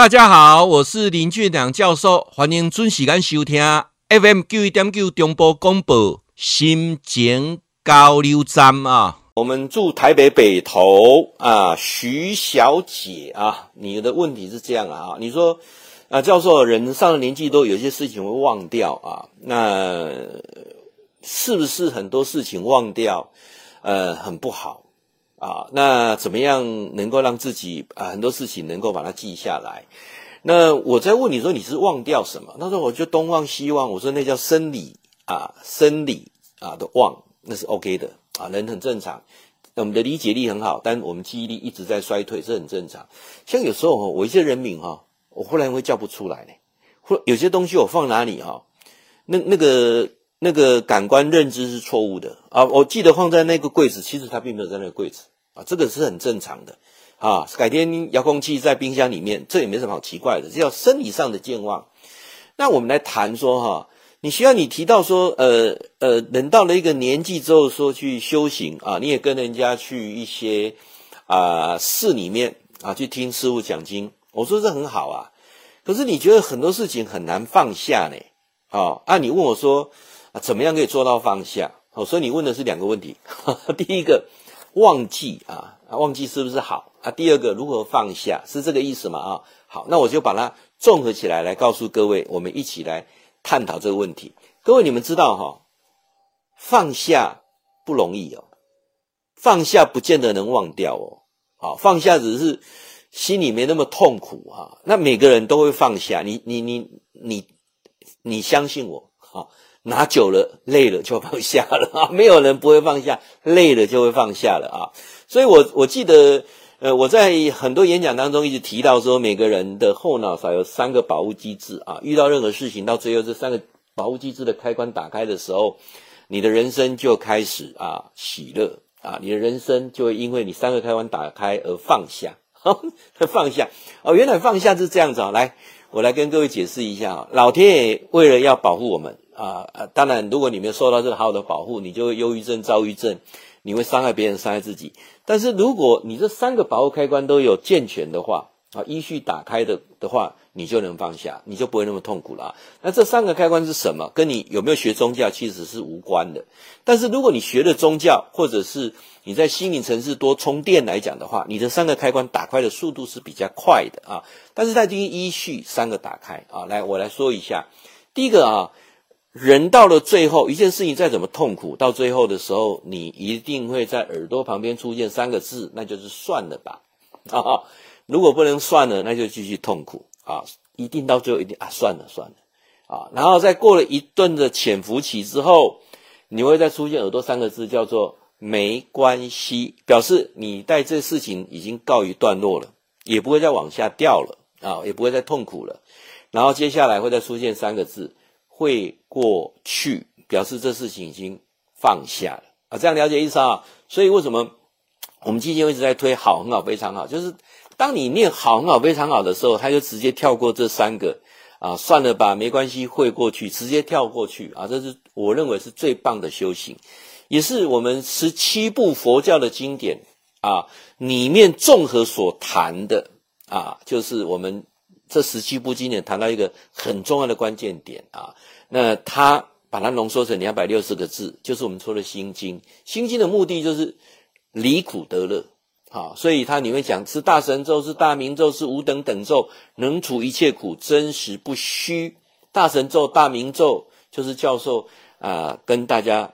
大家好，我是林俊良教授，欢迎准时间收听 FM 九一点九中波广播心情交流站啊。我们住台北北投啊，徐小姐啊，你的问题是这样啊，你说啊，教授，人上了年纪都有些事情会忘掉啊，那是不是很多事情忘掉，呃，很不好？啊，那怎么样能够让自己啊很多事情能够把它记下来？那我在问你说你是忘掉什么？他说我就东忘西忘。我说那叫生理啊，生理啊的忘，那是 OK 的啊，人很正常。我们的理解力很好，但我们记忆力一直在衰退，这很正常。像有时候我一些人名哈，我忽然会叫不出来呢，或有些东西我放哪里哈，那那个。那个感官认知是错误的啊！我记得放在那个柜子，其实它并没有在那个柜子啊，这个是很正常的啊。改天遥控器在冰箱里面，这也没什么好奇怪的，这叫生理上的健忘。那我们来谈说哈，你需要你提到说，呃呃，人到了一个年纪之后，说去修行啊，你也跟人家去一些啊寺里面啊去听师父讲经，我说这很好啊。可是你觉得很多事情很难放下呢？啊，啊，你问我说。啊，怎么样可以做到放下？哦，所以你问的是两个问题。呵 呵第一个，忘记啊，忘记是不是好啊？第二个，如何放下？是这个意思吗？啊，好，那我就把它综合起来，来告诉各位，我们一起来探讨这个问题。各位，你们知道哈，放下不容易哦，放下不见得能忘掉哦。好，放下只是心里没那么痛苦啊。那每个人都会放下，你你你你你相信我啊。拿久了，累了就放下了啊！没有人不会放下，累了就会放下了啊！所以我，我记得，呃，我在很多演讲当中一直提到说，每个人的后脑勺有三个保护机制啊，遇到任何事情，到最后这三个保护机制的开关打开的时候，你的人生就开始啊喜乐啊，你的人生就会因为你三个开关打开而放下，呵 呵放下哦，原来放下是这样子啊！来，我来跟各位解释一下啊，老天爷为了要保护我们。啊啊！当然，如果你没有受到这个好的保护，你就会忧郁症、躁郁症，你会伤害别人、伤害自己。但是，如果你这三个保护开关都有健全的话，啊，依序打开的的话，你就能放下，你就不会那么痛苦了啊。那这三个开关是什么？跟你有没有学宗教其实是无关的。但是，如果你学了宗教，或者是你在心灵层次多充电来讲的话，你的三个开关打开的速度是比较快的啊。但是，在这依序三个打开啊，来，我来说一下，第一个啊。人到了最后，一件事情再怎么痛苦，到最后的时候，你一定会在耳朵旁边出现三个字，那就是算了吧。啊，如果不能算了，那就继续痛苦啊！一定到最后一定啊，算了算了啊！然后再过了一顿的潜伏期之后，你会再出现耳朵三个字，叫做没关系，表示你在这事情已经告一段落了，也不会再往下掉了啊，也不会再痛苦了。然后接下来会再出现三个字。会过去，表示这事情已经放下了啊，这样了解意思啊？所以为什么我们基金一直在推好、很好、非常好？就是当你念好、很好、非常好的时候，他就直接跳过这三个啊，算了吧，没关系，会过去，直接跳过去啊。这是我认为是最棒的修行，也是我们十七部佛教的经典啊里面综合所谈的啊，就是我们。这十七部经典谈到一个很重要的关键点啊，那他把它浓缩成两百六十个字，就是我们说的心经。心经的目的就是离苦得乐，啊，所以他里面讲是大神咒，是大明咒，是无等等咒，能除一切苦，真实不虚。大神咒、大明咒，就是教授啊跟大家。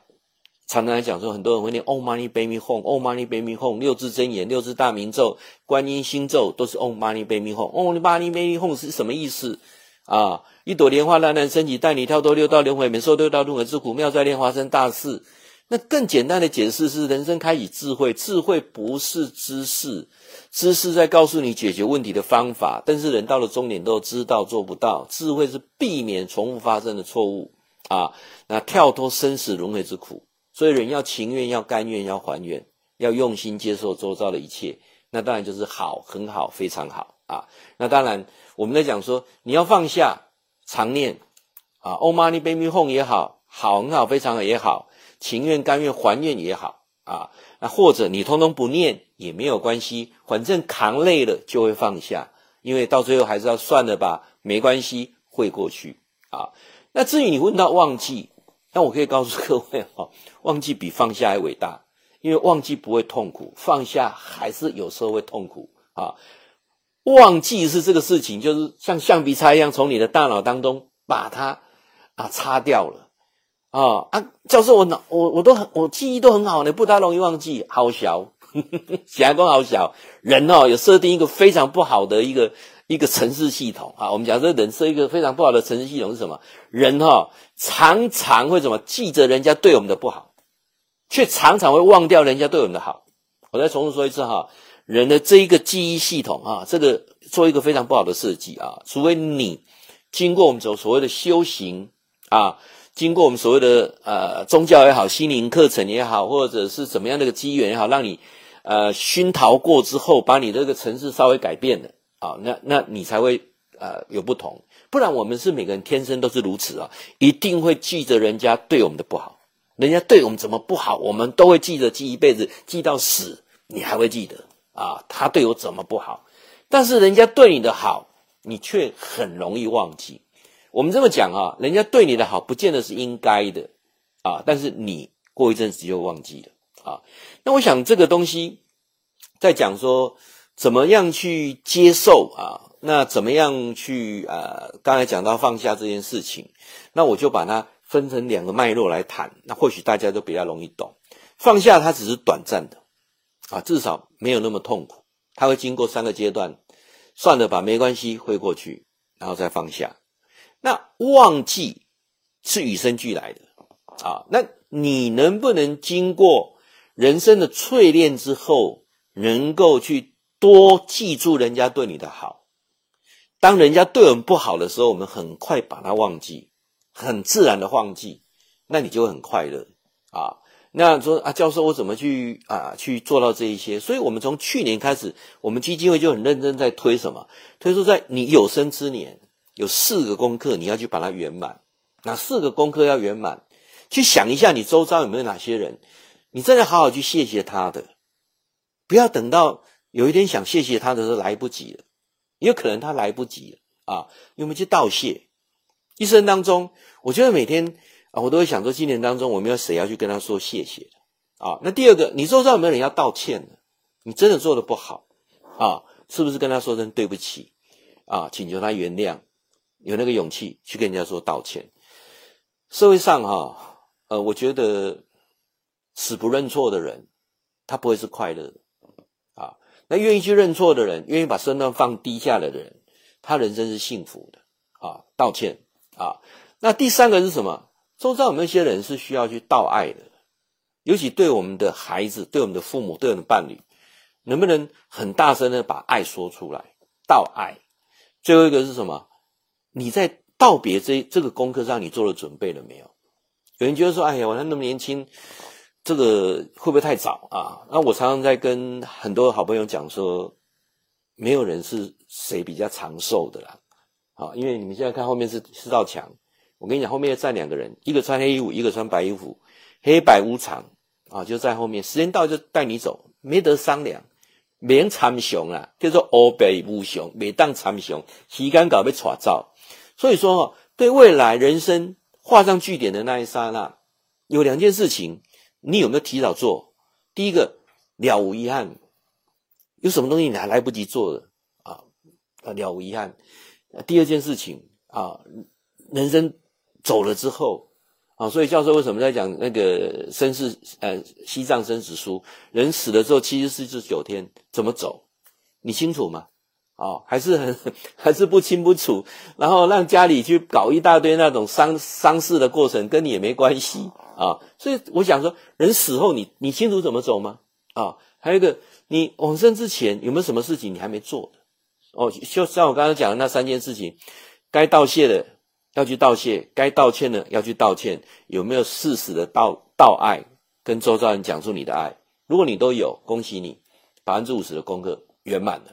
常常来讲说，很多人会念 Om Mani Padme Hum，Om Mani Padme Hum，六字真言、六字大明咒、观音心咒都是 Om Mani Padme Hum。Om Mani Padme Hum 是什么意思啊？一朵莲花蓝蓝升起，带你跳脱六道轮回，免受六道轮回之苦，妙在莲华生大事。那更简单的解释是：人生开启智慧，智慧不是知识，知识在告诉你解决问题的方法，但是人到了终点都知道做不到。智慧是避免重复发生的错误啊，那跳脱生死轮回之苦。所以人要情愿，要甘愿，要还愿，要用心接受周遭的一切，那当然就是好，很好，非常好啊。那当然，我们在讲说，你要放下，常念啊，Om Mani Padme Hum 也好，好，很好，非常好也好，情愿、甘愿、还愿也好啊。那或者你通通不念也没有关系，反正扛累了就会放下。因为到最后还是要算了吧，没关系，会过去啊。那至于你问到忘记，那我可以告诉各位哈，忘记比放下还伟大，因为忘记不会痛苦，放下还是有时候会痛苦啊。忘记是这个事情，就是像橡皮擦一样，从你的大脑当中把它啊擦掉了啊啊！教授，我脑我我都很我记忆都很好呢，不大容易忘记，好小，显然光好小。人哦，有设定一个非常不好的一个一个城市系统啊。我们讲这人设一个非常不好的城市系统是什么？人哈、哦、常常会怎么记着人家对我们的不好，却常常会忘掉人家对我们的好。我再重复说一次哈。人的这一个记忆系统啊，这个做一个非常不好的设计啊，除非你经过我们所所谓的修行啊，经过我们所谓的呃宗教也好，心灵课程也好，或者是怎么样的一个机缘也好，让你呃熏陶过之后，把你这个城市稍微改变了啊，那那你才会呃有不同，不然我们是每个人天生都是如此啊，一定会记着人家对我们的不好，人家对我们怎么不好，我们都会记着，记一辈子，记到死，你还会记得。啊，他对我怎么不好？但是人家对你的好，你却很容易忘记。我们这么讲啊，人家对你的好，不见得是应该的啊。但是你过一阵子就忘记了啊。那我想这个东西，在讲说怎么样去接受啊？那怎么样去啊？刚才讲到放下这件事情，那我就把它分成两个脉络来谈。那或许大家都比较容易懂。放下它只是短暂的。啊，至少没有那么痛苦。它会经过三个阶段，算了吧，没关系，会过去，然后再放下。那忘记是与生俱来的啊。那你能不能经过人生的淬炼之后，能够去多记住人家对你的好？当人家对我们不好的时候，我们很快把它忘记，很自然的忘记，那你就很快乐啊。那说啊，教授，我怎么去啊去做到这一些？所以，我们从去年开始，我们基金会就很认真在推什么？推出在你有生之年有四个功课，你要去把它圆满。哪四个功课要圆满？去想一下，你周遭有没有哪些人，你真的好好去谢谢他的，不要等到有一天想谢谢他的时候来不及了，也有可能他来不及了啊。有没去道谢？一生当中，我觉得每天。啊，我都会想说，今年当中我们有谁要去跟他说谢谢的啊？那第二个，你周遭有没有人要道歉的？你真的做得不好啊，是不是跟他说声对不起啊？请求他原谅，有那个勇气去跟人家说道歉。社会上哈，呃，我觉得死不认错的人，他不会是快乐的。那愿意去认错的人，愿意把身段放低下来的人，他人生是幸福的啊。道歉啊。那第三个是什么？周遭有没有一些人是需要去道爱的？尤其对我们的孩子、对我们的父母、对我们的伴侣，能不能很大声的把爱说出来？道爱。最后一个是什么？你在道别这这个功课上，你做了准备了没有？有人觉得说：“哎呀，我还那么年轻，这个会不会太早啊？”那我常常在跟很多好朋友讲说，没有人是谁比较长寿的啦。啊，因为你们现在看后面是是道墙。我跟你讲，后面要站两个人，一个穿黑衣服，一个穿白衣服，黑白无常啊，就在后面。时间到就带你走，没得商量，免参雄啊，叫做乌白无常，每当参雄，时间搞被抓走。所以说，对未来人生画上句点的那一刹那，有两件事情，你有没有提早做？第一个，了无遗憾，有什么东西你还来不及做的啊？啊，了无遗憾。第二件事情啊，人生。走了之后，啊，所以教授为什么在讲那个生死呃西藏生死书？人死了之后七十四十九天怎么走？你清楚吗？啊，还是很 还是不清不楚，然后让家里去搞一大堆那种丧丧事的过程，跟你也没关系啊。所以我想说，人死后你你清楚怎么走吗？啊，还有一个，你往生之前有没有什么事情你还没做的？哦，就像我刚刚讲的那三件事情，该道谢的。要去道谢，该道歉的要去道歉，有没有适时的道道爱，跟周遭人讲出你的爱？如果你都有，恭喜你，百分之五十的功课圆满了。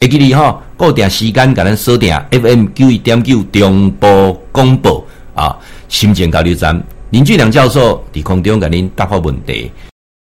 会记你哈，固定时间给咱锁定 FM 九一点九中波广播啊，心情交流站林俊良教授伫空中给您答复问题。